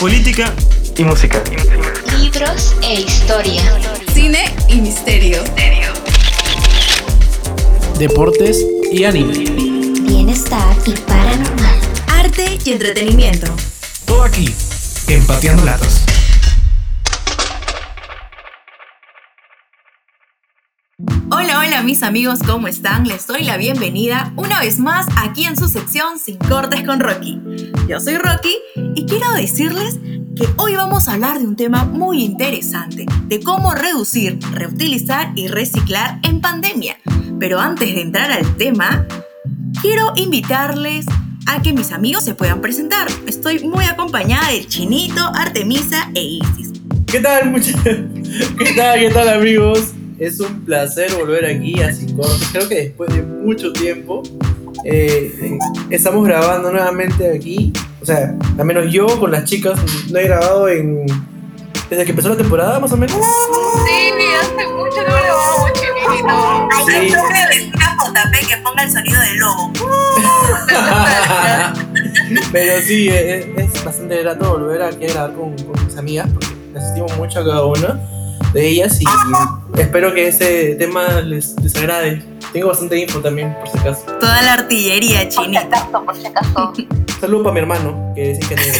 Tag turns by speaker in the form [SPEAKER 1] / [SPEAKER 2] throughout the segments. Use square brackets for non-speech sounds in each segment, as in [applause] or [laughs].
[SPEAKER 1] Política y música.
[SPEAKER 2] Libros e historia.
[SPEAKER 3] Cine y misterio.
[SPEAKER 4] Deportes y anime.
[SPEAKER 2] Bienestar y paranormal.
[SPEAKER 3] Arte y entretenimiento.
[SPEAKER 4] Todo aquí, empateando latas.
[SPEAKER 3] Mis amigos, ¿cómo están? Les doy la bienvenida una vez más aquí en su sección Sin Cortes con Rocky. Yo soy Rocky y quiero decirles que hoy vamos a hablar de un tema muy interesante, de cómo reducir, reutilizar y reciclar en pandemia. Pero antes de entrar al tema, quiero invitarles a que mis amigos se puedan presentar. Estoy muy acompañada de Chinito, Artemisa e Isis.
[SPEAKER 5] ¿Qué tal, muchachos? [laughs] ¿Qué tal, qué tal, amigos? Es un placer volver aquí a Sin Cortes. Creo que después de mucho tiempo eh, eh, estamos grabando nuevamente aquí. O sea, al menos yo con las chicas no he grabado en. desde que empezó la temporada, más o menos.
[SPEAKER 6] Sí, hace mucho no grabamos, chinito.
[SPEAKER 3] Ay,
[SPEAKER 5] Sí.
[SPEAKER 3] que decir a JP que ponga el sonido del lobo. [laughs]
[SPEAKER 5] Pero sí, es, es bastante grato volver aquí a grabar con, con mis amigas, porque las estimo mucho a cada una de ellas y espero que ese tema les, les agrade. Tengo bastante info también, por si acaso.
[SPEAKER 3] Toda la artillería,
[SPEAKER 6] Por si
[SPEAKER 3] Chinito.
[SPEAKER 6] acaso, por si acaso. [laughs]
[SPEAKER 5] Saludo para mi hermano, que es ingeniero.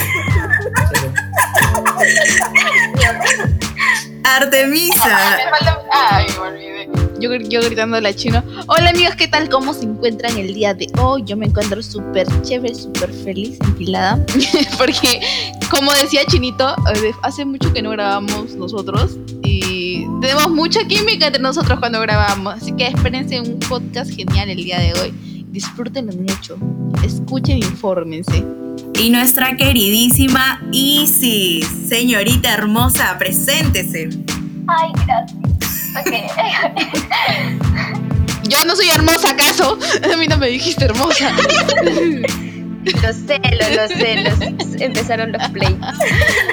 [SPEAKER 3] Artemisa.
[SPEAKER 6] Falta- Ay, me olvidé.
[SPEAKER 7] Yo, yo gritando a la chino. Hola amigos, ¿qué tal? ¿Cómo se encuentran el día de hoy? Yo me encuentro súper chévere, súper feliz, empilada. [laughs] Porque, como decía Chinito, eh, hace mucho que no grabamos nosotros. Y tenemos mucha química entre nosotros cuando grabamos. Así que espérense un podcast genial el día de hoy. Disfrútenlo mucho. Escuchen, infórmense.
[SPEAKER 3] Y nuestra queridísima Isis. Señorita hermosa, preséntese.
[SPEAKER 6] Ay, gracias. Ok. [laughs]
[SPEAKER 7] Yo no soy hermosa, ¿acaso? [laughs] A mí no me dijiste hermosa. [laughs]
[SPEAKER 8] Los celos, los celos. Empezaron los play.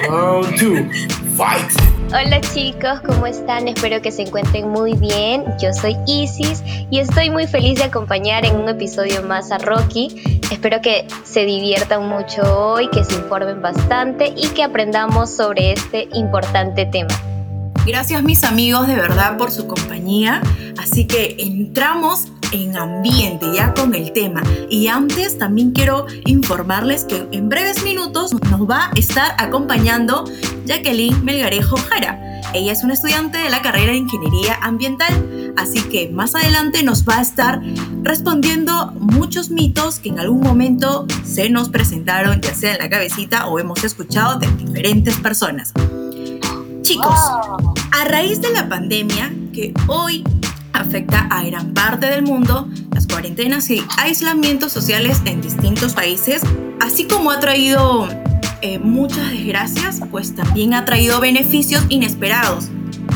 [SPEAKER 5] Round two, fight.
[SPEAKER 8] Hola chicos, ¿cómo están? Espero que se encuentren muy bien. Yo soy Isis y estoy muy feliz de acompañar en un episodio más a Rocky. Espero que se diviertan mucho hoy, que se informen bastante y que aprendamos sobre este importante tema.
[SPEAKER 3] Gracias mis amigos de verdad por su compañía. Así que entramos en ambiente ya con el tema. Y antes también quiero informarles que en breves minutos nos va a estar acompañando Jacqueline Melgarejo Jara. Ella es una estudiante de la carrera de Ingeniería Ambiental, así que más adelante nos va a estar respondiendo muchos mitos que en algún momento se nos presentaron, ya sea en la cabecita o hemos escuchado de diferentes personas. Chicos, a raíz de la pandemia que hoy afecta a gran parte del mundo, las cuarentenas y aislamientos sociales en distintos países, así como ha traído eh, muchas desgracias, pues también ha traído beneficios inesperados.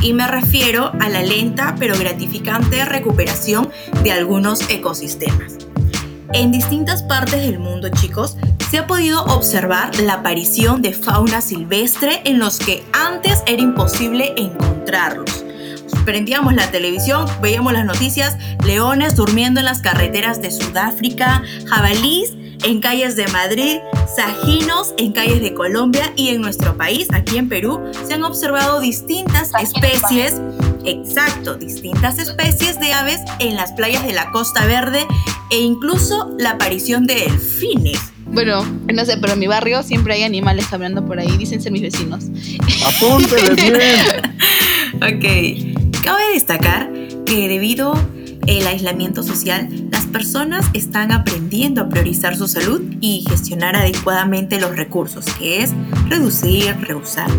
[SPEAKER 3] Y me refiero a la lenta pero gratificante recuperación de algunos ecosistemas. En distintas partes del mundo, chicos, se ha podido observar la aparición de fauna silvestre en los que antes era imposible encontrarlos. Prendíamos la televisión, veíamos las noticias, leones durmiendo en las carreteras de Sudáfrica, jabalís en calles de Madrid, sajinos en calles de Colombia y en nuestro país, aquí en Perú, se han observado distintas especies, exacto, distintas especies de aves en las playas de la Costa Verde e incluso la aparición de delfines.
[SPEAKER 7] Bueno, no sé, pero en mi barrio siempre hay animales caminando por ahí, dicen ser mis vecinos.
[SPEAKER 1] Apúntele bien. [laughs]
[SPEAKER 3] Ok, cabe destacar que debido al aislamiento social, las personas están aprendiendo a priorizar su salud y gestionar adecuadamente los recursos, que es reducir, reusar.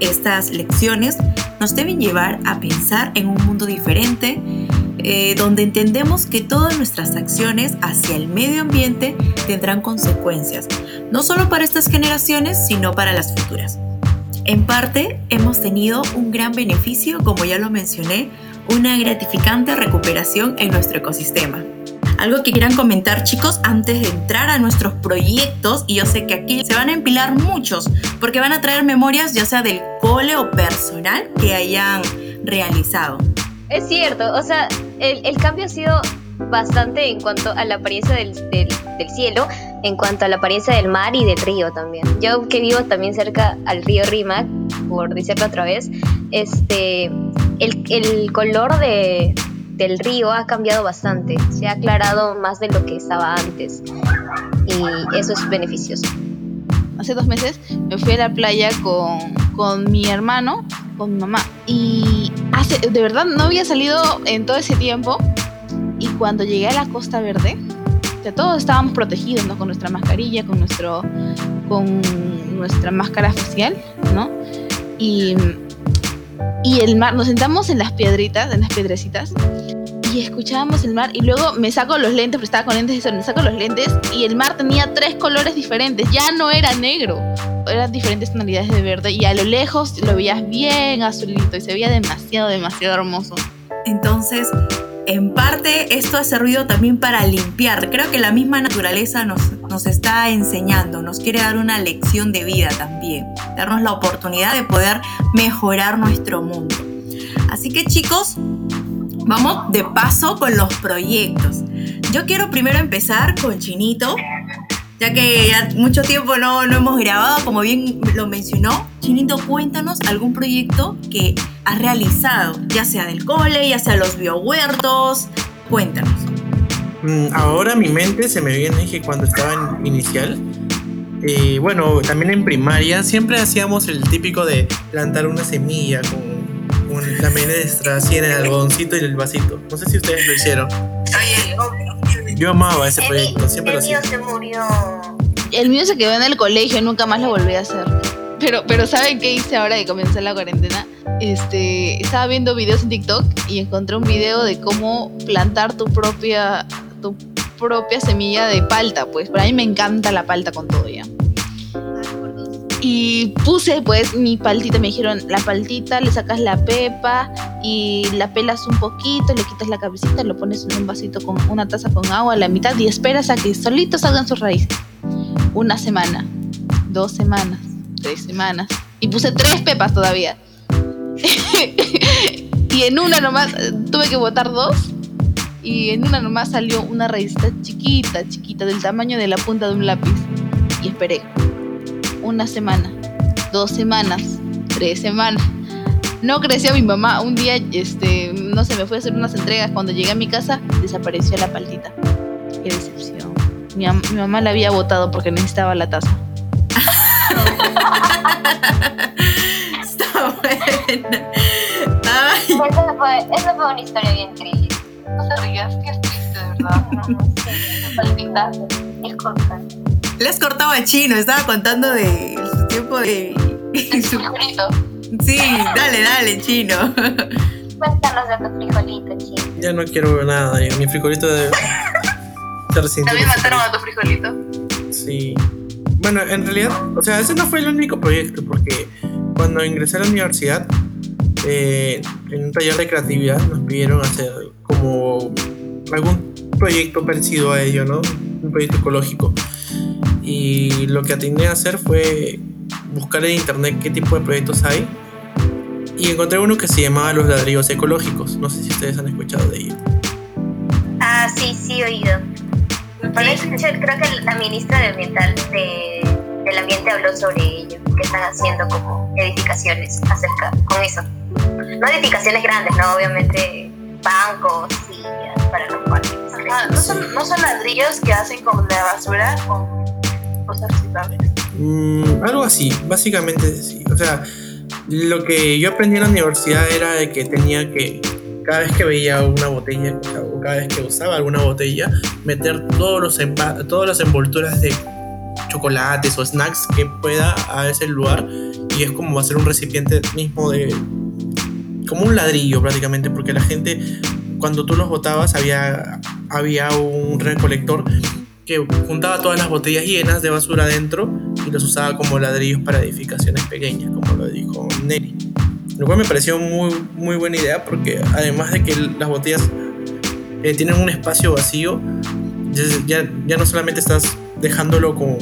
[SPEAKER 3] Estas lecciones nos deben llevar a pensar en un mundo diferente, eh, donde entendemos que todas nuestras acciones hacia el medio ambiente tendrán consecuencias, no solo para estas generaciones, sino para las futuras. En parte, hemos tenido un gran beneficio, como ya lo mencioné, una gratificante recuperación en nuestro ecosistema. Algo que quieran comentar chicos antes de entrar a nuestros proyectos y yo sé que aquí se van a empilar muchos porque van a traer memorias ya sea del cole o personal que hayan realizado.
[SPEAKER 8] Es cierto, o sea, el, el cambio ha sido bastante en cuanto a la apariencia del, cielo, en cuanto a la apariencia del mar y del río también. Yo que vivo también cerca al río Rímac, por decirlo otra vez, este, el, el color de, del río ha cambiado bastante, se ha aclarado más de lo que estaba antes y eso es beneficioso.
[SPEAKER 7] Hace dos meses me fui a la playa con, con mi hermano, con mi mamá y de verdad no había salido en todo ese tiempo y cuando llegué a la Costa Verde, o sea, todos estábamos protegidos, ¿no? Con nuestra mascarilla, con nuestro, con nuestra máscara facial, ¿no? Y, y el mar, nos sentamos en las piedritas, en las piedrecitas, y escuchábamos el mar y luego me saco los lentes, porque estaba con lentes, me saco los lentes y el mar tenía tres colores diferentes, ya no era negro, eran diferentes tonalidades de verde y a lo lejos lo veías bien azulito y se veía demasiado, demasiado hermoso.
[SPEAKER 3] Entonces, en parte esto ha servido también para limpiar. Creo que la misma naturaleza nos, nos está enseñando, nos quiere dar una lección de vida también, darnos la oportunidad de poder mejorar nuestro mundo. Así que chicos, vamos de paso con los proyectos. Yo quiero primero empezar con Chinito, ya que ya mucho tiempo no, no hemos grabado, como bien lo mencionó. Chinito, cuéntanos algún proyecto que has realizado, ya sea del cole, ya sea los biohuertos. Cuéntanos.
[SPEAKER 5] Mm, Ahora mi mente se me viene que cuando estaba en inicial, eh, bueno, también en primaria, siempre hacíamos el típico de plantar una semilla con, con la menestra así en el algodoncito y el vasito. No sé si ustedes lo hicieron. Yo amaba ese proyecto, siempre lo hacía.
[SPEAKER 8] se murió.
[SPEAKER 7] El mío se quedó en el colegio, nunca más lo volví a hacer. Pero, pero ¿saben qué hice ahora que comenzó la cuarentena? Este, estaba viendo videos en TikTok y encontré un video de cómo plantar tu propia, tu propia semilla de palta, pues. Para mí me encanta la palta con todo ya. Y puse pues mi paltita, me dijeron, la paltita le sacas la pepa y la pelas un poquito, le quitas la cabecita, lo pones en un vasito con una taza con agua a la mitad y esperas a que solitos salgan sus raíces. Una semana, dos semanas, tres semanas. Y puse tres pepas todavía. [laughs] y en una nomás, tuve que botar dos. Y en una nomás salió una raízita chiquita, chiquita, del tamaño de la punta de un lápiz. Y esperé una semana, dos semanas, tres semanas. No creció mi mamá. Un día, este, no sé, me fui a hacer unas entregas. Cuando llegué a mi casa, desapareció la paltita. Qué decepción. Mi mamá la había botado porque necesitaba la taza.
[SPEAKER 3] Está buena. Ay,
[SPEAKER 8] Esa fue, esa fue una historia bien triste.
[SPEAKER 6] No te rías, que es triste, de verdad.
[SPEAKER 8] No, no sé, palpita, es corta.
[SPEAKER 3] le has cortado a Chino, estaba contando de su tiempo de... [laughs] su-
[SPEAKER 6] Frijolito.
[SPEAKER 3] Sí, dale, dale, Chino.
[SPEAKER 8] Cuéntanos de tu frijolito, chico.
[SPEAKER 5] Ya no quiero ver nada, ya. mi frijolito [laughs] sin
[SPEAKER 6] También mataron a tu frijolito.
[SPEAKER 5] Sí. Bueno, en realidad, o sea, ese no fue el único proyecto, porque cuando ingresé a la universidad, eh, en un taller de creatividad nos pidieron hacer como algún proyecto parecido a ello, ¿no? Un proyecto ecológico. Y lo que atiné a hacer fue buscar en internet qué tipo de proyectos hay. Y encontré uno que se llamaba Los ladrillos ecológicos. No sé si ustedes han escuchado de ello.
[SPEAKER 8] Ah, sí, sí, he oído. Creo que la ministra de Ambiental de, del Ambiente habló sobre ello, que están haciendo como edificaciones acerca con eso. No edificaciones grandes, no, obviamente bancos, sillas para los parques.
[SPEAKER 6] ¿no son, no son ladrillos que hacen con la basura con cosas reciclables.
[SPEAKER 5] Mm, algo así, básicamente sí. O sea, lo que yo aprendí en la universidad era de que tenía que, cada vez que veía una botella, o cada vez que usaba alguna botella, meter todos los todas las envolturas de chocolates o snacks que pueda a ese lugar y es como hacer un recipiente mismo de como un ladrillo prácticamente porque la gente cuando tú los botabas había había un recolector que juntaba todas las botellas llenas de basura adentro y los usaba como ladrillos para edificaciones pequeñas, como lo dijo Nelly. Lo cual me pareció muy, muy buena idea porque además de que las botellas eh, tienen un espacio vacío, ya, ya, no solamente estás dejándolo como,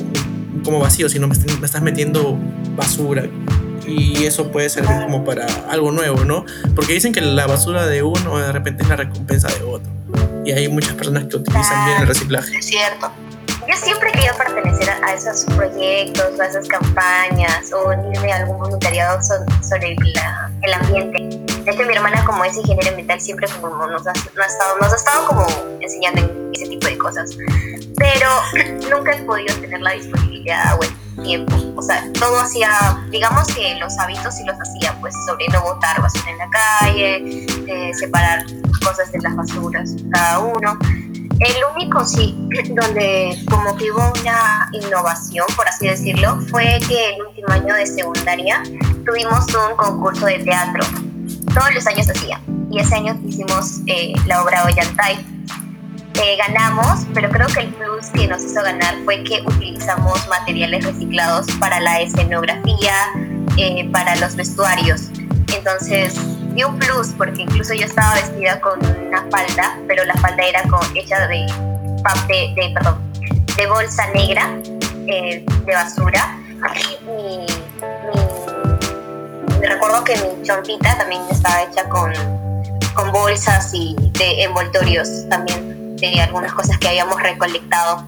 [SPEAKER 5] como vacío, sino me, me estás metiendo basura. Y eso puede servir como para algo nuevo, ¿no? Porque dicen que la basura de uno de repente es la recompensa de otro. y hay muchas personas que utilizan bien el reciclaje.
[SPEAKER 6] Es cierto.
[SPEAKER 8] Yo siempre he querido pertenecer a, esos proyectos, a esas campañas o unirme a algún voluntariado so- sobre la- el ambiente. De hecho, mi hermana, como es ingeniera ambiental, siempre como nos, ha, nos ha estado, nos ha estado como enseñando en ese tipo de cosas. Pero nunca he podido tener la disponibilidad o el tiempo. O sea, todo hacía, digamos que los hábitos sí los hacía, pues sobre no botar basura en la calle, eh, separar cosas de las basuras cada uno. El único sí, [clears throat] donde como que hubo una innovación, por así decirlo, fue que el último año de secundaria tuvimos un concurso de teatro. Todos los años hacía. Y ese año hicimos eh, la obra Ollantay. Eh, ganamos, pero creo que el plus que nos hizo ganar fue que utilizamos materiales reciclados para la escenografía, eh, para los vestuarios. Entonces, dio un plus porque incluso yo estaba vestida con una falda, pero la falda era con, hecha de, de, de- perdón, de bolsa negra eh, de basura. Y recuerdo que mi chompita también estaba hecha con, con bolsas y de envoltorios también de algunas cosas que habíamos recolectado.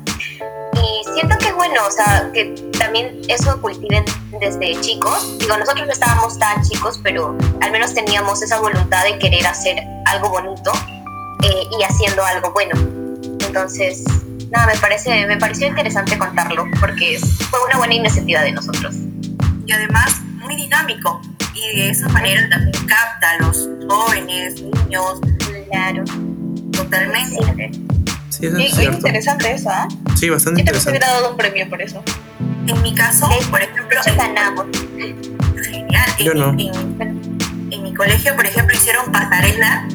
[SPEAKER 8] Siento que es bueno, o sea, que también eso cultiven desde chicos. Digo, nosotros no estábamos tan chicos, pero al menos teníamos esa voluntad de querer hacer algo bonito eh, y haciendo algo bueno. Entonces, nada, me, parece, me pareció interesante contarlo porque fue una buena iniciativa de nosotros.
[SPEAKER 3] y además muy dinámico y de esa manera también capta a los jóvenes, niños,
[SPEAKER 8] Claro.
[SPEAKER 3] totalmente.
[SPEAKER 5] Sí, eso
[SPEAKER 6] Y
[SPEAKER 5] es
[SPEAKER 6] es
[SPEAKER 5] cierto.
[SPEAKER 6] interesante eso, ¿ah?
[SPEAKER 5] Sí, bastante
[SPEAKER 6] Yo
[SPEAKER 5] interesante.
[SPEAKER 6] hubiera dado un premio por eso.
[SPEAKER 3] En mi caso, por ejemplo,
[SPEAKER 8] ganamos.
[SPEAKER 3] genial. En,
[SPEAKER 5] Yo no.
[SPEAKER 3] en- en mi colegio, por ejemplo, hicieron pasarela,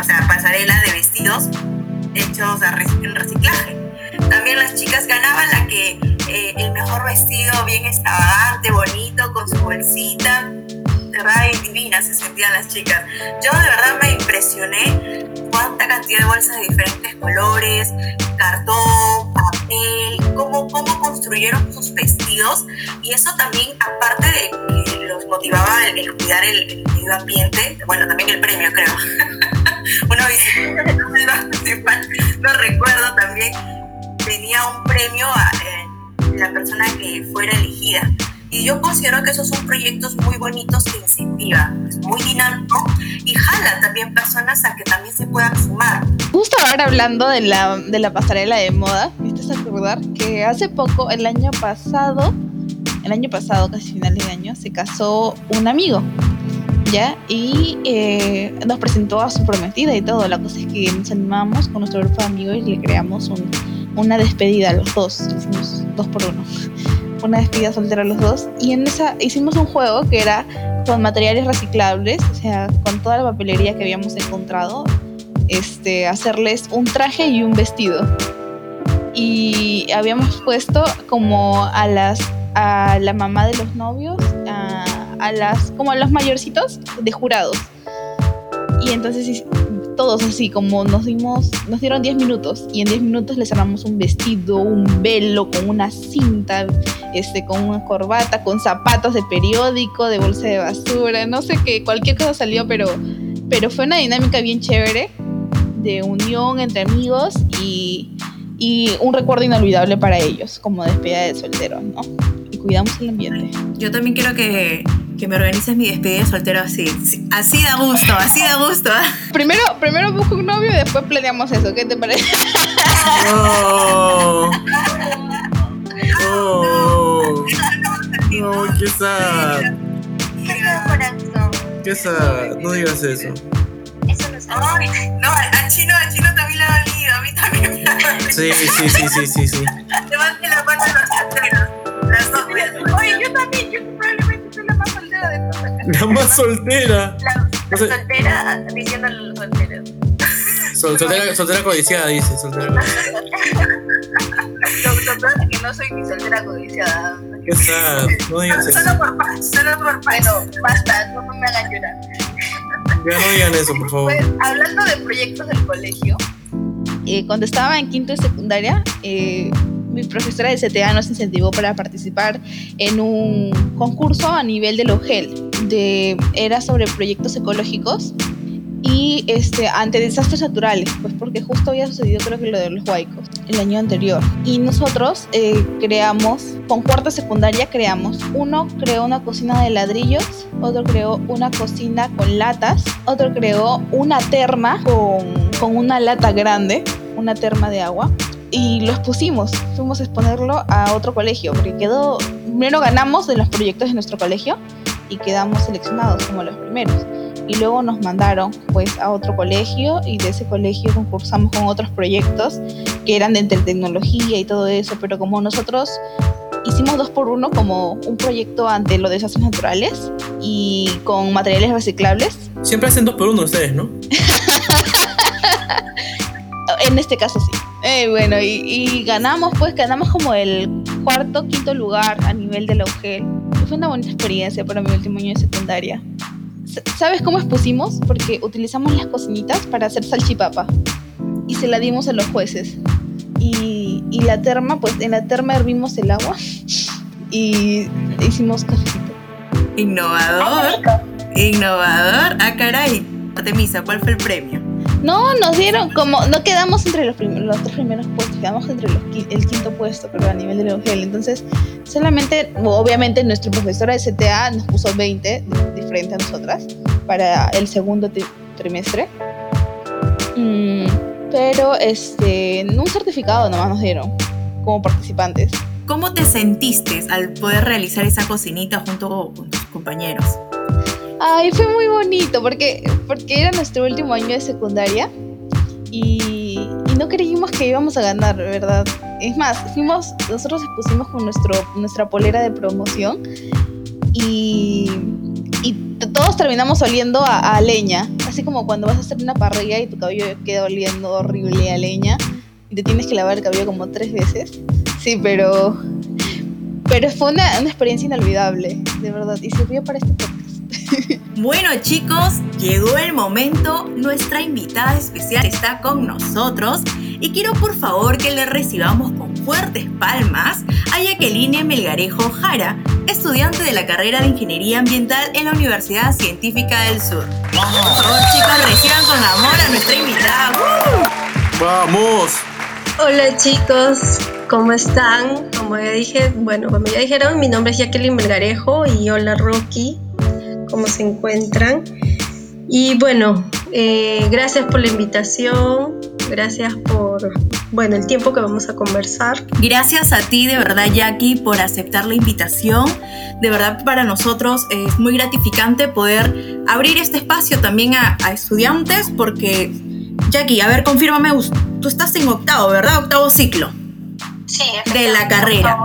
[SPEAKER 3] o sea, pasarela de vestidos hechos en reciclaje. También las chicas ganaban la que eh, el mejor vestido, bien extravagante, bonito, con su bolsita. De verdad, y divinas se sentían las chicas. Yo de verdad me impresioné cuánta cantidad de bolsas de diferentes colores, cartón, papel, cómo, cómo construyeron sus vestidos. Y eso también, aparte de que los motivaba el, cuidar el, medio ambiente, bueno, también el premio, creo. [laughs] Una visita no me iba a participar, no recuerdo también, tenía un premio a eh, la persona que fuera elegida. Y yo considero que esos son proyectos muy bonitos que incentivan, es muy dinámico y jala también personas a que también se puedan sumar.
[SPEAKER 7] Justo ahora hablando de la, de la pasarela de moda, me estás a acordar que hace poco, el año pasado, el año pasado, casi finales de año, se casó un amigo, ¿ya? Y eh, nos presentó a su prometida y todo. La cosa es que nos animamos con nuestro grupo de amigos y le creamos un- una despedida a los dos, hicimos dos por uno. Una despedida soltera los dos. Y en esa hicimos un juego que era con materiales reciclables, o sea, con toda la papelería que habíamos encontrado, este, hacerles un traje y un vestido. Y habíamos puesto como a las a la mamá de los novios, a, las como a los mayorcitos de jurados. Y entonces todos así como nos dimos nos dieron 10 minutos y en 10 minutos les armamos un vestido, un velo con una cinta, este con una corbata, con zapatos de periódico, de bolsa de basura, no sé qué, cualquier cosa salió, pero pero fue una dinámica bien chévere de unión entre amigos y, y un recuerdo inolvidable para ellos, como despedida de soltero, ¿no? Y cuidamos el ambiente.
[SPEAKER 3] Yo también quiero que, que me organices mi despedida de soltero así. Sí, Así da gusto, así da gusto. [laughs]
[SPEAKER 7] Primero, primero busco un novio y después planeamos eso, ¿qué te parece?
[SPEAKER 5] No. No. No, qué sad. Qué sad. No digas eso.
[SPEAKER 8] Eso no es
[SPEAKER 3] Ay, no, a Chino, a Chino también le ha dolido, a mí también me ha dolido.
[SPEAKER 5] Sí, sí, sí, sí, sí, sí. [laughs]
[SPEAKER 3] Levante la mano a los solteros. [laughs]
[SPEAKER 6] La más soltera.
[SPEAKER 5] La, No
[SPEAKER 8] soltera diciendo a los solteros.
[SPEAKER 5] Sol- soltera, soltera codiciada, dice. Soltera codiciada.
[SPEAKER 6] Es que no soy ni soltera codiciada.
[SPEAKER 5] Qué sad. No digas eso.
[SPEAKER 3] Solo por paz, solo por paz.
[SPEAKER 6] Bueno, basta, no me hagan llorar.
[SPEAKER 5] Ya no digan eso, por favor.
[SPEAKER 6] Pues, hablando de proyectos del colegio,
[SPEAKER 7] Eh, cuando estaba en quinto de secundaria, eh, mi profesora de CTA nos incentivó para participar en un concurso a nivel del OGEL. De, era sobre proyectos ecológicos. y este, ante desastres naturales, pues porque justo había sucedido creo que lo de los huaicos el año anterior. Y nosotros eh, creamos, con cuarta secundaria creamos, uno creó una cocina de ladrillos, otro creó una cocina con latas, otro creó una terma con una lata grande, una terma de agua. Y los pusimos, fuimos a exponerlo a otro colegio, porque quedó, primero ganamos en los proyectos de nuestro colegio y quedamos seleccionados como los primeros y luego nos mandaron pues a otro colegio y de ese colegio concursamos con otros proyectos que eran de tecnología y todo eso, pero como nosotros hicimos dos por uno como un proyecto ante los desastres naturales y con materiales reciclables.
[SPEAKER 5] Siempre hacen dos por uno ustedes, ¿no? [laughs]
[SPEAKER 7] en este caso sí. Eh, bueno, y, y, ganamos, pues ganamos como el cuarto, quinto lugar a nivel de la UGEL. Fue una bonita experiencia para mi último año de secundaria. ¿Sabes cómo expusimos? Porque utilizamos las cocinitas para hacer salchipapa y se la dimos a los jueces. Y, y la terma, pues en la terma hervimos el agua [laughs] y hicimos cafecito.
[SPEAKER 3] Innovador. Innovador. Ah, caray. Artemisa, ¿cuál fue el premio?
[SPEAKER 7] No, nos dieron como, no quedamos entre los, primeros, los tres primeros puestos, quedamos entre los, el quinto puesto, pero a nivel de Eugel. Entonces, solamente, obviamente, nuestro profesor de CTA nos puso 20, diferente a nosotras, para el segundo trimestre. Mm, pero, este, un certificado nomás nos dieron, como participantes.
[SPEAKER 3] ¿Cómo te sentiste al poder realizar esa cocinita junto con tus compañeros?
[SPEAKER 7] Ay, fue muy bonito porque, porque era nuestro último año de secundaria y, y no creímos que íbamos a ganar, ¿verdad? Es más, fuimos, nosotros expusimos con nuestro, nuestra polera de promoción y, y todos terminamos oliendo a, a, leña, así como cuando vas a hacer una parrilla y tu cabello queda oliendo horrible a leña y te tienes que lavar el cabello como tres veces. Sí, pero, pero fue una, una experiencia inolvidable, de verdad, y sirvió para este. [laughs]
[SPEAKER 3] Bueno chicos, llegó el momento, nuestra invitada especial está con nosotros y quiero por favor que le recibamos con fuertes palmas a Jacqueline Melgarejo Jara, estudiante de la carrera de Ingeniería Ambiental en la Universidad Científica del Sur. Por favor chicos, reciban con amor a nuestra invitada.
[SPEAKER 1] ¡Uh! ¡Vamos!
[SPEAKER 9] Hola chicos, ¿cómo están? Como ya dije, bueno, como ya dijeron, mi nombre es Jacqueline Melgarejo y hola Rocky cómo se encuentran. Y bueno, eh, gracias por la invitación, gracias por bueno, el tiempo que vamos a conversar.
[SPEAKER 3] Gracias a ti de verdad Jackie por aceptar la invitación. De verdad para nosotros es muy gratificante poder abrir este espacio también a, a estudiantes porque Jackie, a ver, confírmame, tú estás en octavo, ¿verdad? Octavo ciclo.
[SPEAKER 6] Sí.
[SPEAKER 3] De la carrera.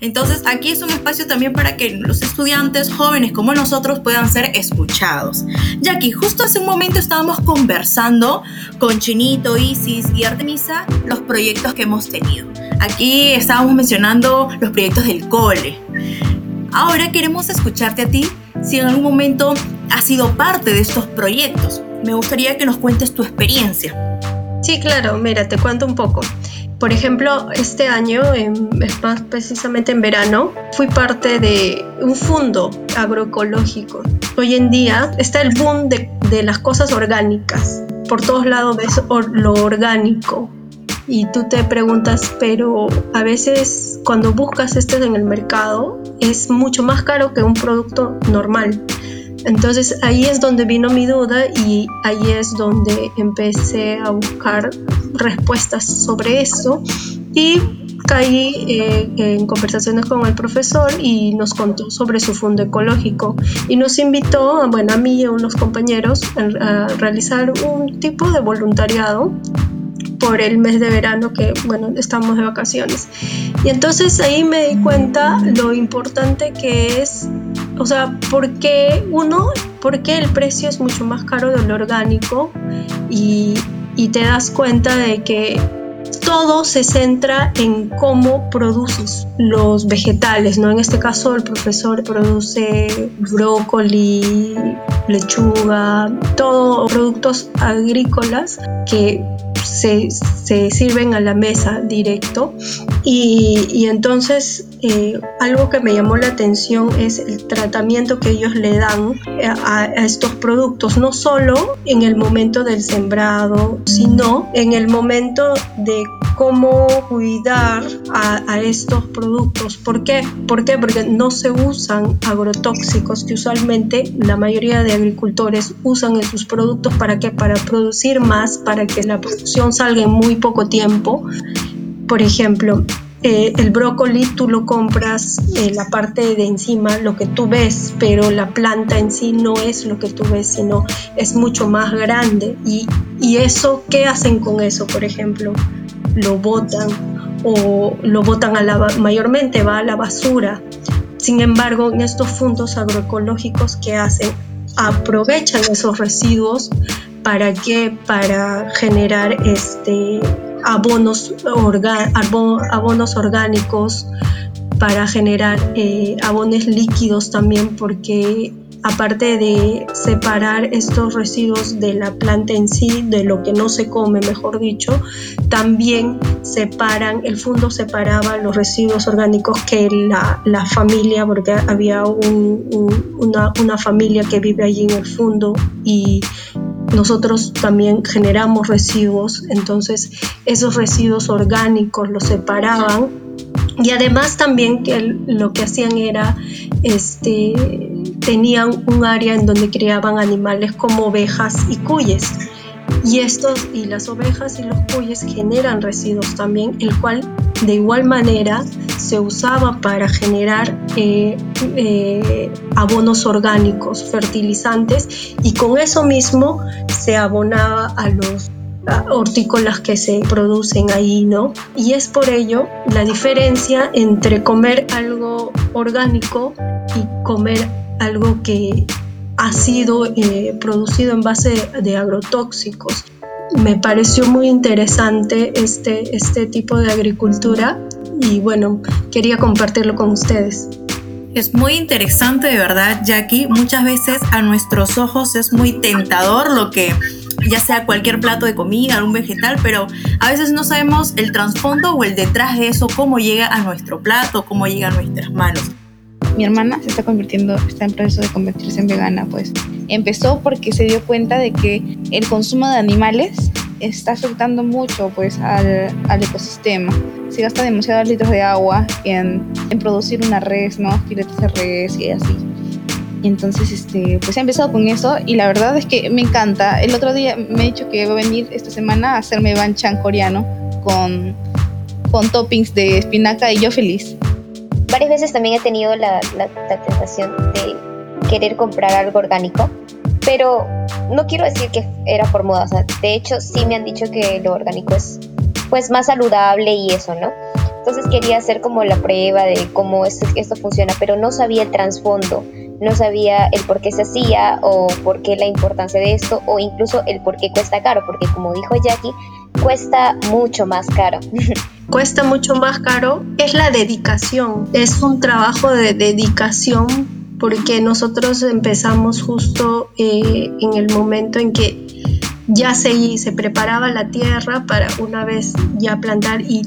[SPEAKER 3] Entonces aquí es un espacio también para que los estudiantes jóvenes como nosotros puedan ser escuchados. Jackie, justo hace un momento estábamos conversando con Chinito, Isis y Artemisa los proyectos que hemos tenido. Aquí estábamos mencionando los proyectos del cole. Ahora queremos escucharte a ti si en algún momento has sido parte de estos proyectos. Me gustaría que nos cuentes tu experiencia.
[SPEAKER 9] Sí, claro, mira, te cuento un poco. Por ejemplo, este año, en, más precisamente en verano, fui parte de un fondo agroecológico. Hoy en día está el boom de, las cosas orgánicas. Por todos lados ves lo orgánico. Y tú te preguntas, pero a veces cuando buscas esto en el mercado es mucho más caro que un producto normal. Entonces ahí es donde vino mi duda y ahí es donde empecé a buscar respuestas sobre eso. Y caí eh, en conversaciones con el profesor y nos contó sobre su fondo ecológico. Y nos invitó, bueno, a mí y a unos compañeros a realizar un tipo de voluntariado por el mes de verano que, bueno, estamos de vacaciones. Y entonces ahí me di cuenta lo importante que es, o sea, por qué uno, por qué el precio es mucho más caro de lo orgánico y, y te das cuenta de que todo se centra en cómo produces los vegetales, ¿no? En este caso el profesor produce brócoli, lechuga, todo productos agrícolas que se, se sirven a la mesa directo. Y, y entonces eh, algo que me llamó la atención es el tratamiento que ellos le dan a, a estos productos, no solo en el momento del sembrado, sino en el momento de cómo cuidar a, estos productos. ¿Por qué? ¿Por qué? Porque no se usan agrotóxicos que usualmente la mayoría de agricultores usan en sus productos para qué? Para producir más, para que la producción salga en muy poco tiempo. Por ejemplo, eh, el brócoli tú lo compras en la parte de encima, lo que tú ves, pero la planta en sí no es lo que tú ves, sino es mucho más grande. Y, y eso, ¿qué hacen con eso, por ejemplo? Lo botan o lo botan a la, mayormente va a la basura. Sin embargo, en estos fondos agroecológicos, ¿qué hacen? Aprovechan esos residuos para que para generar este abonos, orga, abonos orgánicos para generar eh, abonos líquidos también porque aparte de separar estos residuos de la planta en sí, de lo que no se come, mejor dicho, también separan, el fondo separaba los residuos orgánicos que la, la familia, porque había un, un, una, una familia que vive allí en el fondo y nosotros también generamos residuos, entonces esos residuos orgánicos los separaban y además también que lo que hacían era este tenían un área en donde criaban animales como ovejas y cuyes. Y estos y las ovejas y los cuyes generan residuos también, el cual de igual manera se usaba para generar eh, eh, abonos orgánicos, fertilizantes, y con eso mismo se abonaba a los hortícolas que se producen ahí, ¿no? Y es por ello la diferencia entre comer algo orgánico y comer algo que ha sido eh, producido en base de agrotóxicos. Me pareció muy interesante este, este tipo de agricultura y bueno, quería compartirlo con ustedes.
[SPEAKER 3] Es muy interesante de verdad, Jackie. Muchas veces a nuestros ojos es muy tentador lo que ya sea cualquier plato de comida, algún vegetal, pero a veces no sabemos el trasfondo o el detrás de eso, cómo llega a nuestro plato, cómo llega a nuestras manos
[SPEAKER 7] mi hermana se está convirtiendo, está en proceso de convertirse en vegana, pues empezó porque se dio cuenta de que el consumo de animales está afectando mucho pues al, al ecosistema. Se gasta demasiados litros de agua en, en, producir una res, ¿no? Filetes de res y así. Entonces, este, pues he empezado con eso y la verdad es que me encanta. El otro día me he dicho que va a venir esta semana a hacerme banchan coreano con, con toppings de espinaca y yo feliz
[SPEAKER 8] varias veces también he tenido la, la, la, tentación de querer comprar algo orgánico, pero no quiero decir que era por moda, o sea, de hecho sí me han dicho que lo orgánico es pues más saludable y eso, ¿no? Entonces quería hacer como la prueba de cómo esto, esto funciona, pero no sabía el trasfondo, no sabía el por qué se hacía o por qué la importancia de esto o incluso el por qué cuesta caro, porque como dijo Jackie, cuesta mucho más caro. [laughs]
[SPEAKER 9] cuesta mucho más caro es la dedicación. Es un trabajo de dedicación porque nosotros empezamos justo eh, en el momento en que ya se, se preparaba la tierra para una vez ya plantar y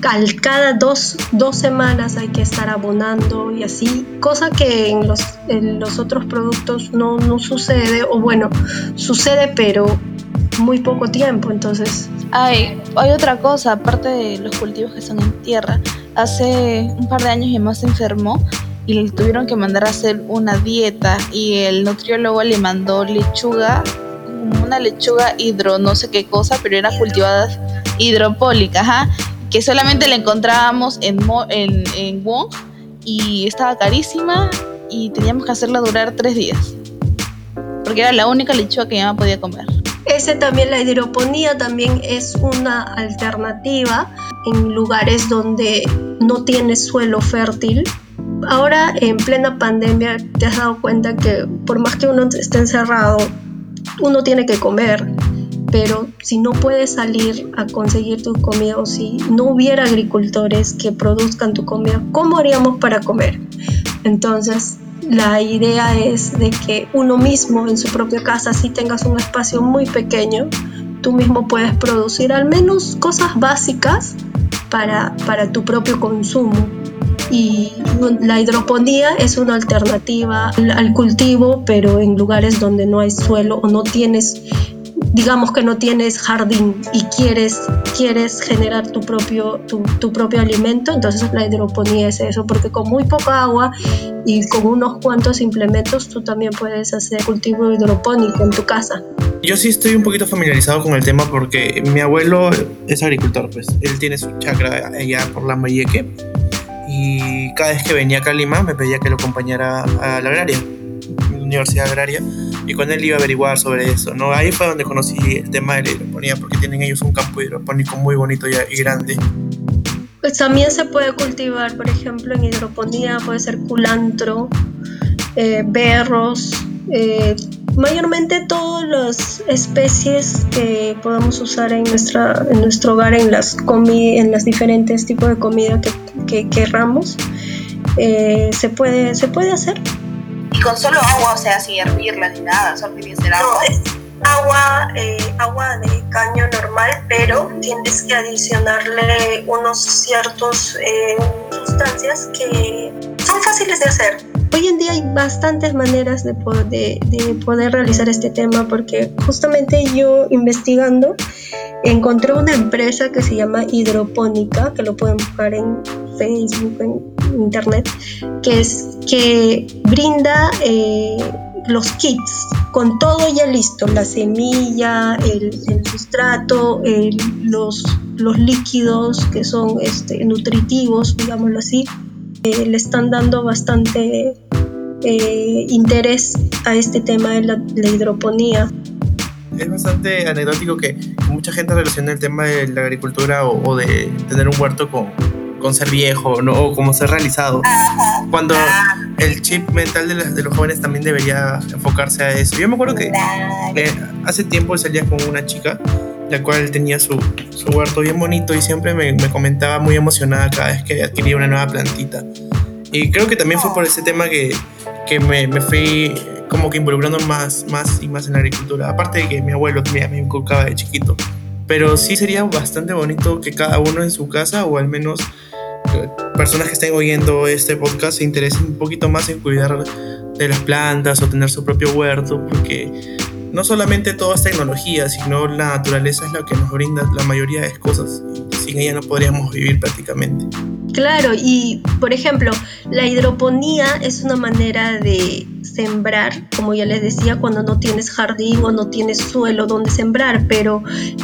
[SPEAKER 9] cada dos, dos, semanas hay que estar abonando y así, cosa que en los, en los otros productos no, no sucede, o bueno, sucede pero muy poco tiempo, entonces
[SPEAKER 7] hay, hay otra cosa, aparte de los cultivos que son en tierra. Hace un par de años mi mamá se enfermó y le tuvieron que mandar a hacer una dieta y el nutriólogo le mandó lechuga, una lechuga hidro, no sé qué cosa, pero era cultivada hidropólica, ajá, que solamente la encontrábamos en, en, en Wong y estaba carísima y teníamos que hacerla durar tres días. Porque era la única lechuga que mi mamá podía comer.
[SPEAKER 9] Ese también, la hidroponía también es una alternativa en lugares donde no tienes suelo fértil. Ahora en plena pandemia te has dado cuenta que por más que uno esté encerrado, uno tiene que comer. Pero si no puedes salir a conseguir tu comida o si no hubiera agricultores que produzcan tu comida, ¿cómo haríamos para comer? Entonces, la idea es de que uno mismo en su propia casa, si tengas un espacio muy pequeño, tú mismo puedes producir al menos cosas básicas para, para tu propio consumo. Y la hidroponía es una alternativa al cultivo, pero en lugares donde no hay suelo o no tienes digamos que no tienes jardín y quieres, quieres generar tu propio, tu, tu, propio alimento, entonces la hidroponía es eso, porque con muy poca agua y con unos cuantos implementos tú también puedes hacer cultivo hidropónico en tu casa.
[SPEAKER 5] Yo sí estoy un poquito familiarizado con el tema porque mi abuelo es agricultor, pues él tiene su chacra allá por la Mayeque y cada vez que venía acá a Lima me pedía que lo acompañara a la agraria, Universidad Agraria, y con él iba a averiguar sobre eso, ¿no? Ahí fue donde conocí el tema de la hidroponía, porque tienen ellos un campo hidropónico muy bonito y grande.
[SPEAKER 9] Pues también se puede cultivar, por ejemplo, en hidroponía puede ser culantro, eh, berros, eh, mayormente todas las especies que podamos usar en, nuestra, en nuestro hogar, en las, en las diferentes tipos de comida que, que querramos, eh, se, puede, se puede hacer.
[SPEAKER 6] Con solo agua, o sea, sin hervirla ni nada, solo tiene que ser agua. No, es agua, eh, agua de caño normal, pero tienes que adicionarle unos ciertos eh, sustancias que son fáciles de hacer.
[SPEAKER 9] Hoy en día hay bastantes maneras de poder, de, de poder realizar este tema porque justamente yo investigando encontré una empresa que se llama Hidropónica, que lo pueden buscar en Facebook, en internet, que es que brinda eh, los kits con todo ya listo, la semilla, el, sustrato, los, los líquidos que son este, nutritivos, digámoslo así, eh, le están dando bastante eh, interés a este tema de la, hidroponía.
[SPEAKER 5] Es bastante anecdótico que mucha gente relaciona el tema de la agricultura o, o de tener un huerto con, con ser viejo, ¿no? O como ser realizado. Cuando el chip mental de, de, los jóvenes también debería enfocarse a eso. Yo me acuerdo que eh, hace tiempo salía con una chica, la cual tenía su, su huerto bien bonito y siempre me, me, comentaba muy emocionada cada vez que adquiría una nueva plantita. Y creo que también fue por ese tema que, que me, me fui como que involucrando más, más y más en la agricultura. Aparte de que mi abuelo también me inculcaba de chiquito. Pero sí sería bastante bonito que cada uno en su casa o al menos personas que estén oyendo este podcast se interesen un poquito más en cuidar de las plantas o tener su propio huerto, porque no solamente todo es tecnología, sino la naturaleza es la que nos brinda la mayoría de cosas. Sin ella no podríamos vivir prácticamente.
[SPEAKER 9] Claro, y por ejemplo, la hidroponía es una manera de sembrar, como ya les decía, cuando no tienes jardín o no tienes suelo donde sembrar, pero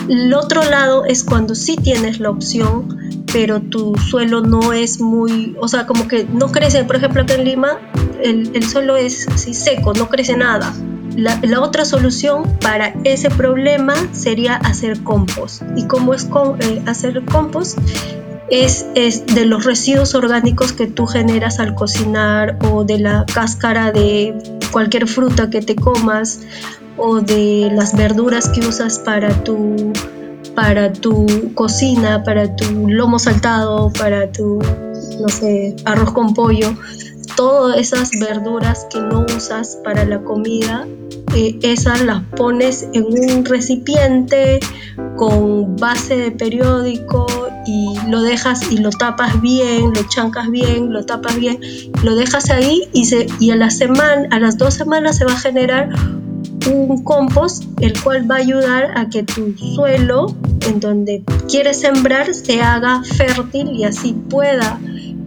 [SPEAKER 9] el otro lado es cuando sí tienes la opción pero tu suelo no es muy, o sea, como que no crece, por ejemplo, acá en Lima el, el suelo es así seco, no crece nada. La, la, otra solución para ese problema sería hacer compost. ¿Y cómo es eh, hacer compost? Es, es, de los residuos orgánicos que tú generas al cocinar o de la cáscara de cualquier fruta que te comas o de las verduras que usas para tu para tu cocina, para tu lomo saltado, para tu, no sé, arroz con pollo, todas esas verduras que no usas para la comida, eh, esas las pones en un recipiente con base de periódico y lo dejas y lo tapas bien, lo chancas bien, lo tapas bien, lo dejas ahí y, se, y a la semana, a las dos semanas se va a generar un compost el cual va a ayudar a que tu suelo en donde quieres sembrar se haga fértil y así pueda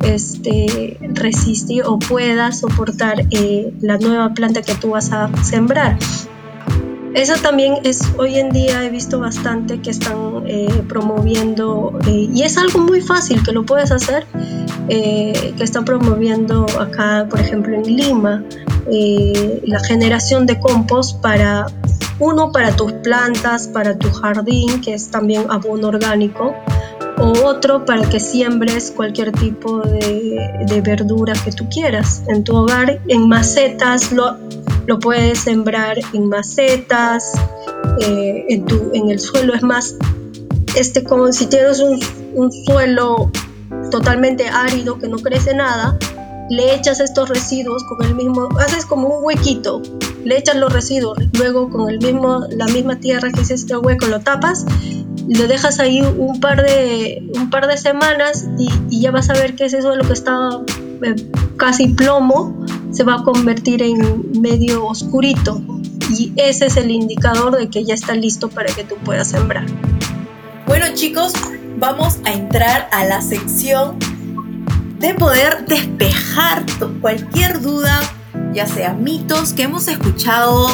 [SPEAKER 9] este, o pueda soportar eh, la nueva planta que tú vas a sembrar. Eso también es, hoy en día he visto bastante que están eh, promoviendo, eh, y es algo muy fácil que lo puedes hacer, que están promoviendo acá, por ejemplo, en Lima, la generación de compost para uno para tus plantas, para tu jardín, que es también abono orgánico, o otro para que siembres cualquier tipo de, de verdura que tú quieras. En tu hogar, en macetas, lo, lo puedes sembrar en macetas, eh, en, tu, en el suelo, es más, este, como si tienes un, un suelo totalmente árido que no crece nada, le echas estos residuos con el mismo, haces como un huequito, le echas los residuos, luego con el mismo, la misma tierra que es este hueco lo tapas, lo dejas ahí un par de, un par de semanas y, ya vas a ver que ese suelo que está eh, casi plomo se va a convertir en medio oscurito y ese es el indicador de que ya está listo para que tú puedas sembrar.
[SPEAKER 3] Bueno chicos, vamos a entrar a la sección de poder despejar cualquier duda, ya sea mitos que hemos escuchado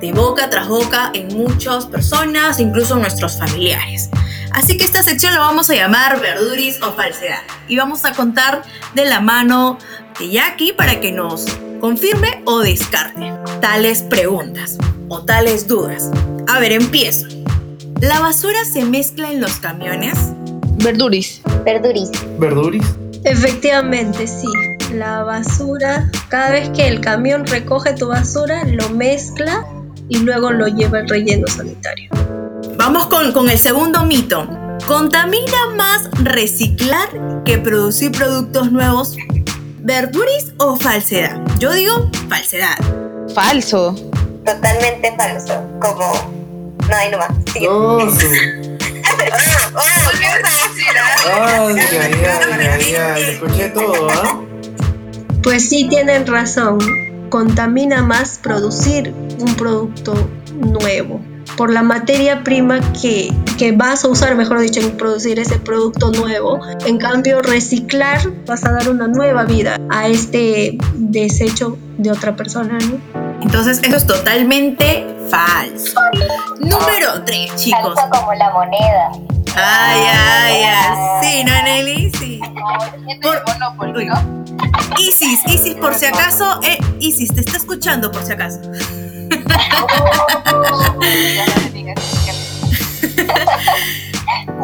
[SPEAKER 3] de boca tras boca en muchas personas, incluso nuestros familiares. Así que esta sección la vamos a llamar verduris o falsedad y vamos a contar de la mano de Jackie para que nos confirme o descarte tales preguntas o tales dudas. A ver, empiezo. ¿La basura se mezcla en los camiones?
[SPEAKER 7] Verduris.
[SPEAKER 8] Verduris.
[SPEAKER 5] ¿Verduris?
[SPEAKER 9] Efectivamente, sí. La basura, cada vez que el camión recoge tu basura, lo mezcla y luego lo lleva al relleno sanitario.
[SPEAKER 3] Vamos con, con el segundo mito. ¿Contamina más reciclar que producir productos nuevos? ¿Verduris o falsedad? Yo digo falsedad.
[SPEAKER 7] Falso.
[SPEAKER 6] Totalmente falso. Como. No, ahí nomás. Sigue. Oh, ¿qué vas a decir, ah?
[SPEAKER 5] Ay, ay, ay, ay, ay, escuché todo, ¿ah?
[SPEAKER 9] Pues sí, tienen razón. Contamina más producir un producto nuevo. Por la materia prima que, que vas a usar, mejor dicho, en producir ese producto nuevo. En cambio, reciclar vas a dar una nueva vida a este desecho de otra persona, ¿no?
[SPEAKER 3] Entonces eso es totalmente falso. Número 3, chicos.
[SPEAKER 8] Falso como la moneda.
[SPEAKER 3] Ay, ay, ay. Sí, ¿no, Nelly? Sí. Por- Uy. Isis, Isis, por si acaso, eh, Isis, te está escuchando por si acaso.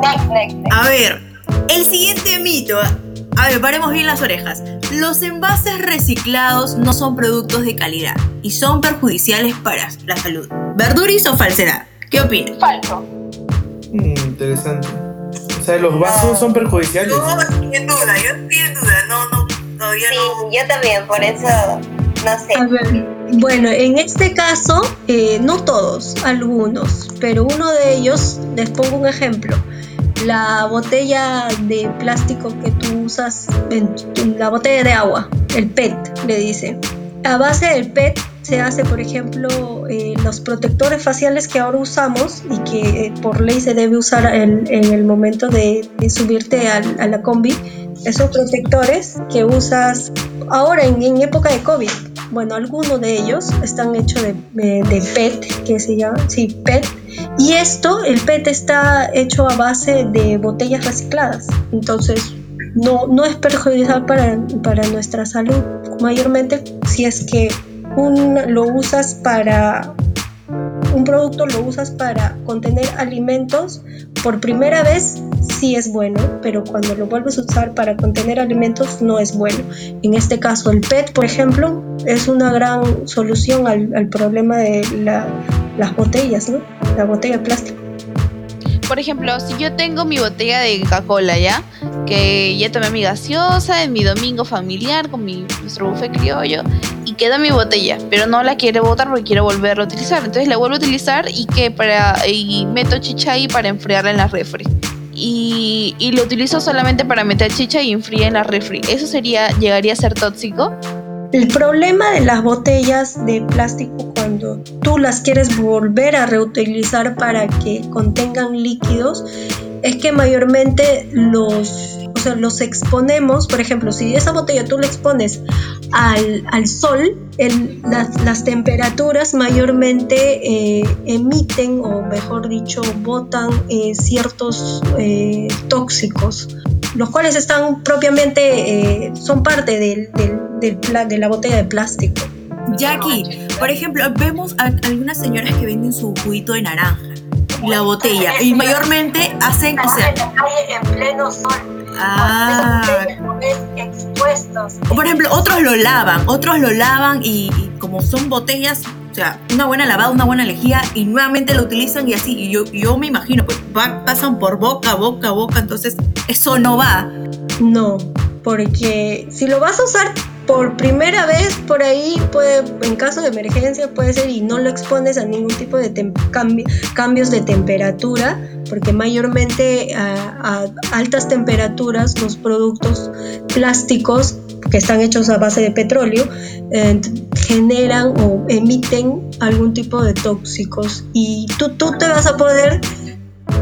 [SPEAKER 8] Next, next, next.
[SPEAKER 3] A ver, el siguiente mito. A ver, paremos bien las orejas. Los envases reciclados no son productos de calidad y son perjudiciales para la salud. ¿Verduris o falsedad? ¿Qué opinas?
[SPEAKER 7] Falso.
[SPEAKER 5] Mm, interesante. O sea, los vasos son perjudiciales.
[SPEAKER 6] No, en duda, yo estoy en duda. No, no, todavía
[SPEAKER 8] Sí,
[SPEAKER 6] no.
[SPEAKER 8] yo también, por eso, no sé.
[SPEAKER 9] Bueno, en este caso, eh, no todos, algunos, pero uno de ellos, les pongo un ejemplo. La botella de plástico que tú usas, la botella de agua, el PET, le dice. A base del PET se hace, por ejemplo, eh, los protectores faciales que ahora usamos y que eh, por ley se debe usar en, el momento de, subirte a la combi. Esos protectores que usas ahora en, época de COVID. Bueno, algunos de ellos están hechos de PET, que se llama, sí, PET. Y esto, el PET está hecho a base de botellas recicladas. Entonces, no, no es perjudicial para, para nuestra salud. Mayormente si es que un, lo usas para un producto lo usas para contener alimentos, por primera vez sí es bueno, pero cuando lo vuelves a usar para contener alimentos no es bueno. En este caso, el PET, por ejemplo, es una gran solución al, problema de la- las botellas, ¿no? La botella de plástico.
[SPEAKER 7] Por ejemplo, si yo tengo mi botella de Coca-Cola, ¿ya? Que ya tomé mi gaseosa en mi domingo familiar con mi, nuestro buffet criollo y queda mi botella, pero no la quiero botar porque quiero volverla a utilizar. Entonces la vuelvo a utilizar y que para y meto chicha ahí para enfriarla en la refri. Y, lo utilizo solamente para meter chicha y enfriar en la refri. ¿Eso sería, llegaría a ser tóxico?
[SPEAKER 9] El problema de las botellas de plástico cuando tú las quieres volver a reutilizar para que contengan líquidos es que mayormente los, o sea, los exponemos, por ejemplo, si esa botella tú la expones al, al sol, las, temperaturas mayormente eh, emiten, o mejor dicho, botan eh, ciertos eh, tóxicos los cuales están propiamente, son parte del, del- de la botella de plástico.
[SPEAKER 3] Jackie, por ejemplo, vemos a algunas señoras que venden su juguito de naranja la botella y mayormente hacen, o sea,
[SPEAKER 9] la calle en pleno sol.
[SPEAKER 3] ah,
[SPEAKER 9] expuestos.
[SPEAKER 3] por ejemplo, otros lo lavan, otros lo lavan y, y como son botellas, o sea, una buena lavada, una buena lejía y nuevamente lo utilizan y así, y yo, yo me imagino, pues va- pasan por boca, boca, boca, entonces eso no va.
[SPEAKER 9] No, porque si lo vas a usar, por primera vez por ahí puede, en caso de emergencia puede ser y no lo expones a ningún tipo de cambios de temperatura, porque mayormente a, altas temperaturas los productos plásticos que están hechos a base de petróleo eh, generan o emiten algún tipo de tóxicos y tú, tú te vas a poder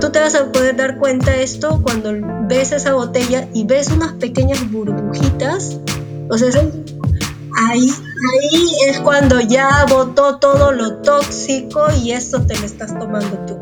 [SPEAKER 9] tú te vas a poder dar cuenta de esto cuando ves esa botella y ves unas pequeñas burbujitas. O sea, ahí, ahí es cuando ya botó todo lo tóxico y eso te lo estás tomando tú.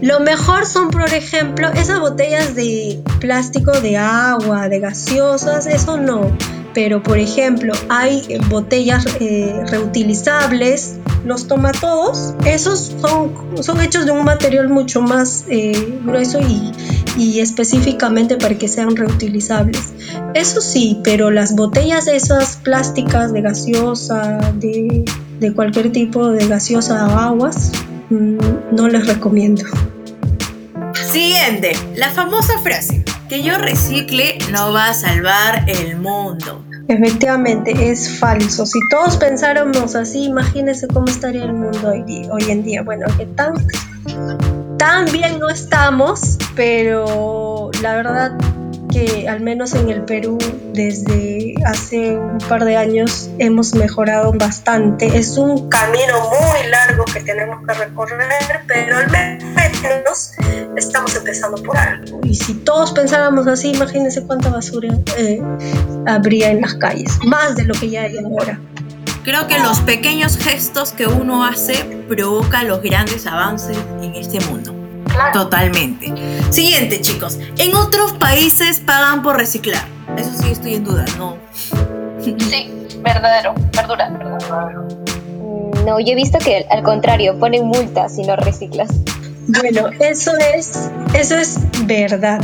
[SPEAKER 9] Lo mejor son, por ejemplo, esas botellas de plástico de agua, de gaseosas, eso no pero por ejemplo hay botellas eh, reutilizables, los tomatodos, esos son, son hechos de un material mucho más eh, grueso y, y, específicamente para que sean reutilizables. Eso sí, pero las botellas esas plásticas de gaseosa, de, de cualquier tipo de gaseosa o aguas, mm, no les recomiendo.
[SPEAKER 3] Siguiente, la famosa frase, que yo recicle no va a salvar el mundo.
[SPEAKER 9] Efectivamente, es falso. Si todos pensáramos así, imagínense cómo estaría el mundo hoy, hoy en día. Bueno, que tan, tan bien no estamos, pero la verdad que al menos en el Perú desde hace un par de años hemos mejorado bastante. Es un
[SPEAKER 6] camino muy largo que tenemos que recorrer, pero al menos estamos empezando por algo.
[SPEAKER 9] Y si todos pensáramos así, imagínense cuánta basura eh, habría en las calles, más de lo que ya hay ahora.
[SPEAKER 3] Creo que los pequeños gestos que uno hace provocan los grandes avances en este mundo. Totalmente. Siguiente, chicos. En otros países pagan por reciclar. Eso sí estoy en duda, ¿no?
[SPEAKER 10] Sí, verdadero. Verdura, verdadero.
[SPEAKER 8] Mm, no, yo he visto que al contrario, ponen multas si no reciclas.
[SPEAKER 9] Bueno, eso es, eso es verdad.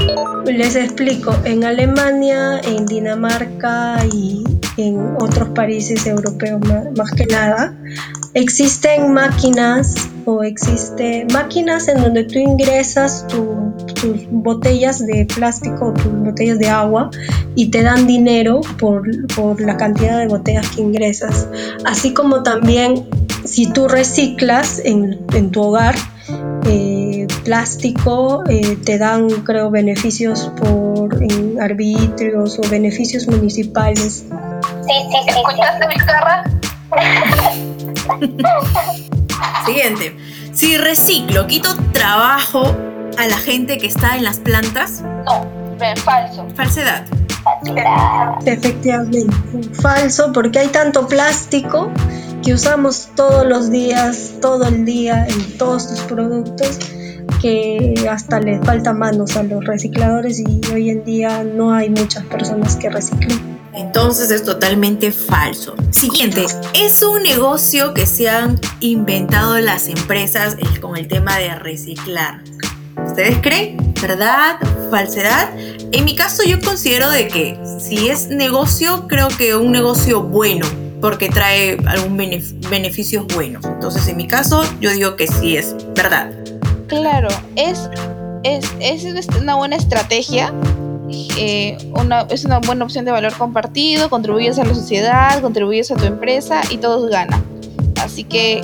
[SPEAKER 9] Les explico, en Alemania, en Dinamarca y en otros países europeos más, que nada, existen máquinas o existen máquinas en donde tú ingresas tus botellas de plástico o tus botellas de agua y te dan dinero por, por la cantidad de botellas que ingresas. Así como también si tú reciclas en, en tu hogar, eh, plástico, eh, te dan, creo, beneficios por en arbitrios o beneficios municipales.
[SPEAKER 10] Sí, sí, ¿escuchaste mi carra? [laughs]
[SPEAKER 3] Siguiente. Si reciclo, quito trabajo a la gente que está en las plantas.
[SPEAKER 10] No, falso.
[SPEAKER 3] Falsedad.
[SPEAKER 9] Efectivamente, falso porque hay tanto plástico que usamos todos los días, todo el día en todos tus productos que hasta le falta manos a los recicladores y hoy en día no hay muchas personas que reciclen.
[SPEAKER 3] Entonces es totalmente falso. Siguiente, es un negocio que se han inventado las empresas con el tema de reciclar. ¿Ustedes creen? ¿Verdad? ¿Falsedad? En mi caso yo considero de que si es negocio, creo que un negocio bueno, porque trae algún beneficios buenos. Entonces en mi caso yo digo que sí es verdad.
[SPEAKER 7] Claro, es, es, es una buena estrategia eh, una, es una buena opción de valor compartido, contribuyes a la sociedad, contribuyes a tu empresa y todos ganan. Así que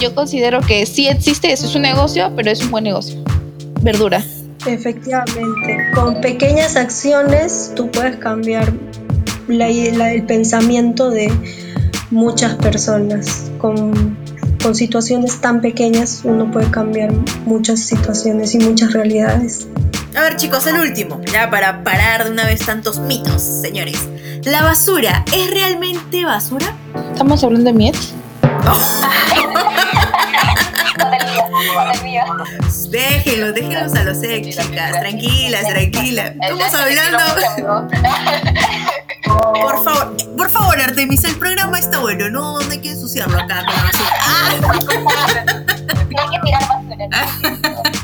[SPEAKER 7] yo considero que sí existe, eso es un negocio, pero es un buen negocio. Verdura.
[SPEAKER 9] Efectivamente, con pequeñas acciones tú puedes cambiar el pensamiento de muchas personas. Con, con situaciones tan pequeñas uno puede cambiar muchas situaciones y muchas realidades.
[SPEAKER 3] A ver chicos, el último, ya para parar de una vez tantos mitos, señores. ¿La basura es realmente basura?
[SPEAKER 7] ¿Estamos hablando de miet?
[SPEAKER 3] déjenlo, déjenlos a los ex, chicas. Tranquilas, tranquilas. Estamos hablando. Por favor, por favor, Artemis, el programa está bueno, no, no hay que ensuciarlo acá con la basura.
[SPEAKER 10] No hay que tirar basura.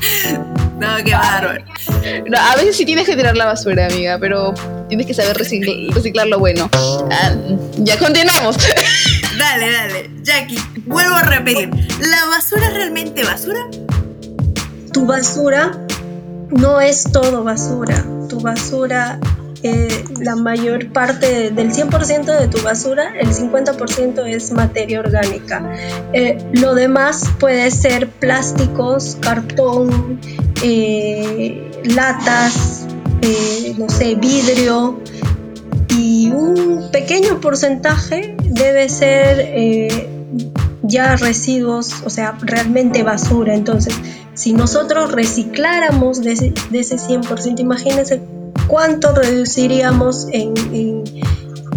[SPEAKER 3] No, qué bárbaro.
[SPEAKER 7] No, a veces sí tienes que tirar la basura, amiga, pero tienes que saber reciclar, lo bueno. Ah, ya continuamos. [laughs]
[SPEAKER 3] Dale, dale. Jackie, vuelvo a repetir. ¿La basura es realmente basura?
[SPEAKER 9] Tu basura no es todo basura. Tu basura eh, la mayor parte del 100% de tu basura, el 50% es materia orgánica. Eh, lo demás puede ser plásticos, cartón, eh, latas, no sé, vidrio y un pequeño porcentaje debe ser ya residuos, o sea, realmente basura. Entonces, si nosotros recicláramos de ese, de ese 100%, imagínense cuánto reduciríamos en,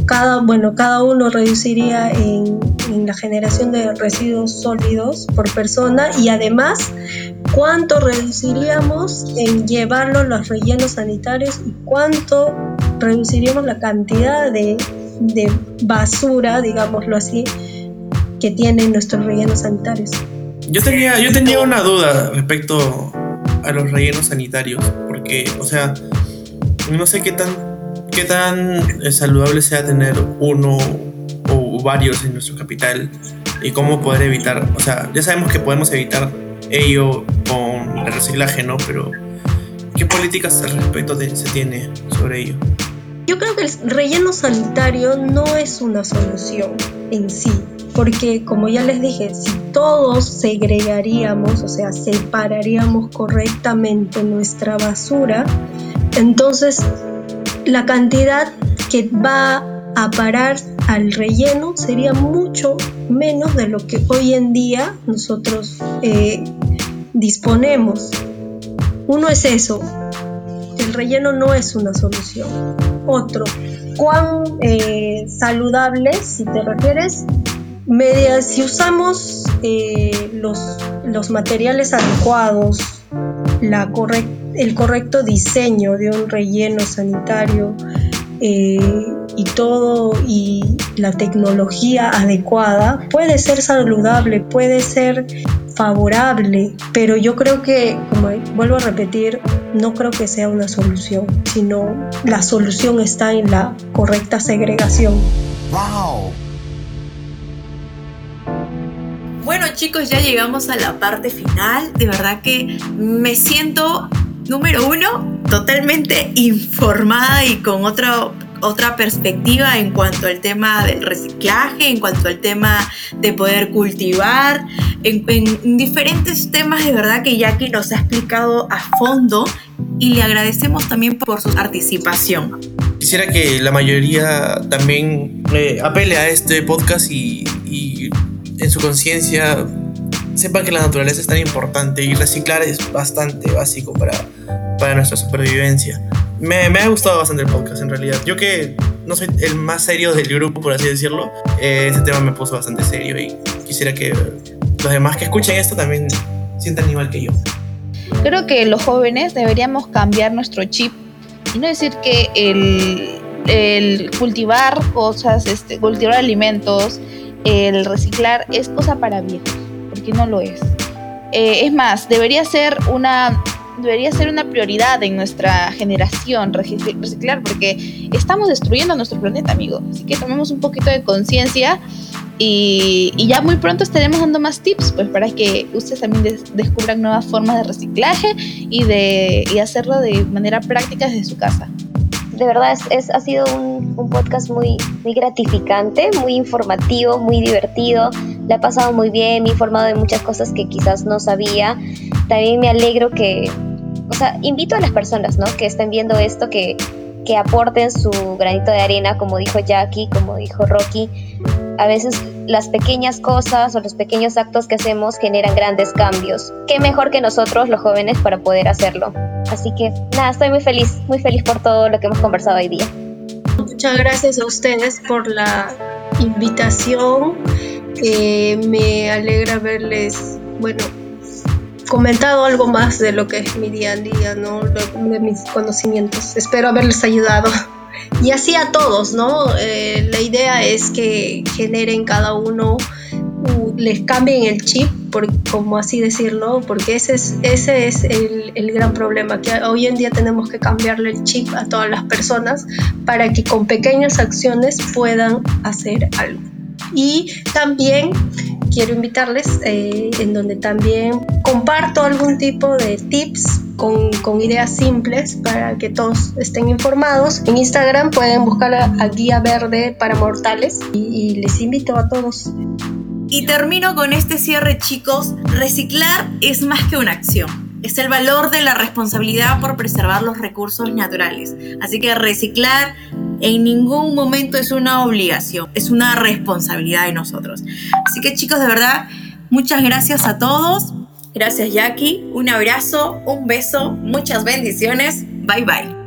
[SPEAKER 9] cada, bueno, cada uno reduciría en, la generación de residuos sólidos por persona y además cuánto reduciríamos en llevarlo los rellenos sanitarios y cuánto reduciríamos la cantidad de, de basura, digámoslo así, que tienen nuestros rellenos sanitarios.
[SPEAKER 5] Yo tenía, yo tenía una duda respecto a los rellenos sanitarios, porque, o sea, no sé qué tan, qué tan eh, saludable sea tener uno o varios en nuestro capital y cómo poder evitar, o sea, ya sabemos que podemos evitar ello con el reciclaje, ¿no? Pero, ¿qué políticas al respecto se tiene sobre ello?
[SPEAKER 9] Yo creo que el relleno sanitario no es una solución en sí, porque como ya les dije, si todos segregaríamos, o sea, separaríamos correctamente nuestra basura, entonces, la cantidad que va a parar al relleno sería mucho menos de lo que hoy en día nosotros eh, disponemos. Uno es eso, el relleno no es una solución. Otro, cuán eh, saludable, si te refieres, media, si usamos eh, los, los materiales adecuados, la correcta el correcto diseño de un relleno sanitario eh, y todo y la tecnología adecuada puede ser saludable, puede ser favorable, pero yo creo que, como vuelvo a repetir, no creo que sea una solución, sino la solución está en la correcta segregación. ¡Wow!
[SPEAKER 3] Bueno chicos, ya llegamos a la parte final. De verdad que me siento número uno, totalmente informada y con otro, otra perspectiva en cuanto al tema del reciclaje, en cuanto al tema de poder cultivar, en, en diferentes temas de verdad que Jackie nos ha explicado a fondo y le agradecemos también por su participación.
[SPEAKER 5] Quisiera que la mayoría también eh, apele a este podcast y en su conciencia sepan que la naturaleza es tan importante y reciclar es bastante básico para, para nuestra supervivencia. Me, me ha gustado bastante el podcast en realidad. Yo que no soy el más serio del grupo, por así decirlo, eh, tema me puso bastante serio y quisiera que los demás que escuchen esto también sientan igual que yo.
[SPEAKER 7] Creo que los jóvenes deberíamos cambiar nuestro chip y no decir que el, el cultivar cosas, este, cultivar alimentos, el reciclar es cosa para viejos porque no lo es. Eh, es más, debería ser una debería ser una prioridad en nuestra generación reciclar porque estamos destruyendo nuestro planeta, amigo. Así que tomemos un poquito de conciencia y, ya muy pronto estaremos dando más tips pues para que ustedes también descubran nuevas formas de reciclaje y de y hacerlo de manera práctica desde su casa
[SPEAKER 8] de verdad es, ha sido un, podcast muy, muy gratificante, muy informativo, muy divertido. Le ha pasado muy bien, me he informado de muchas cosas que quizás no sabía. También me alegro que, o sea, invito a las personas, ¿no? Que estén viendo esto, que, que aporten su granito de arena, como dijo Jackie, como dijo Rocky. A veces las pequeñas cosas o los pequeños actos que hacemos generan grandes cambios. ¿Qué mejor que nosotros, los jóvenes, para poder hacerlo? Así que nada, estoy muy feliz, muy feliz por todo lo que hemos conversado hoy día.
[SPEAKER 9] Muchas gracias a ustedes por la invitación. Eh, me alegra verles, bueno, comentado algo más de lo que es mi día a día, ¿no? De mis conocimientos. Espero haberles ayudado. Y así a todos, ¿no? Eh, la idea es que generen cada uno, les cambien el chip, por, como así decirlo, porque ese es, ese es el, el gran problema, que hoy en día tenemos que cambiarle el chip a todas las personas para que con pequeñas acciones puedan hacer algo. Y también quiero invitarles eh, en donde también comparto algún tipo de tips con, ideas simples para que todos estén informados. En Instagram pueden buscar a, a Guía Verde para Mortales y, y les invito a todos.
[SPEAKER 3] Y termino con este cierre, chicos. Reciclar es más que una acción es el valor de la responsabilidad por preservar los recursos naturales. Así que reciclar en ningún momento es una obligación, es una responsabilidad de nosotros. Así que chicos, de verdad, muchas gracias a todos. Gracias Jackie, un abrazo, un beso, muchas bendiciones. Bye bye.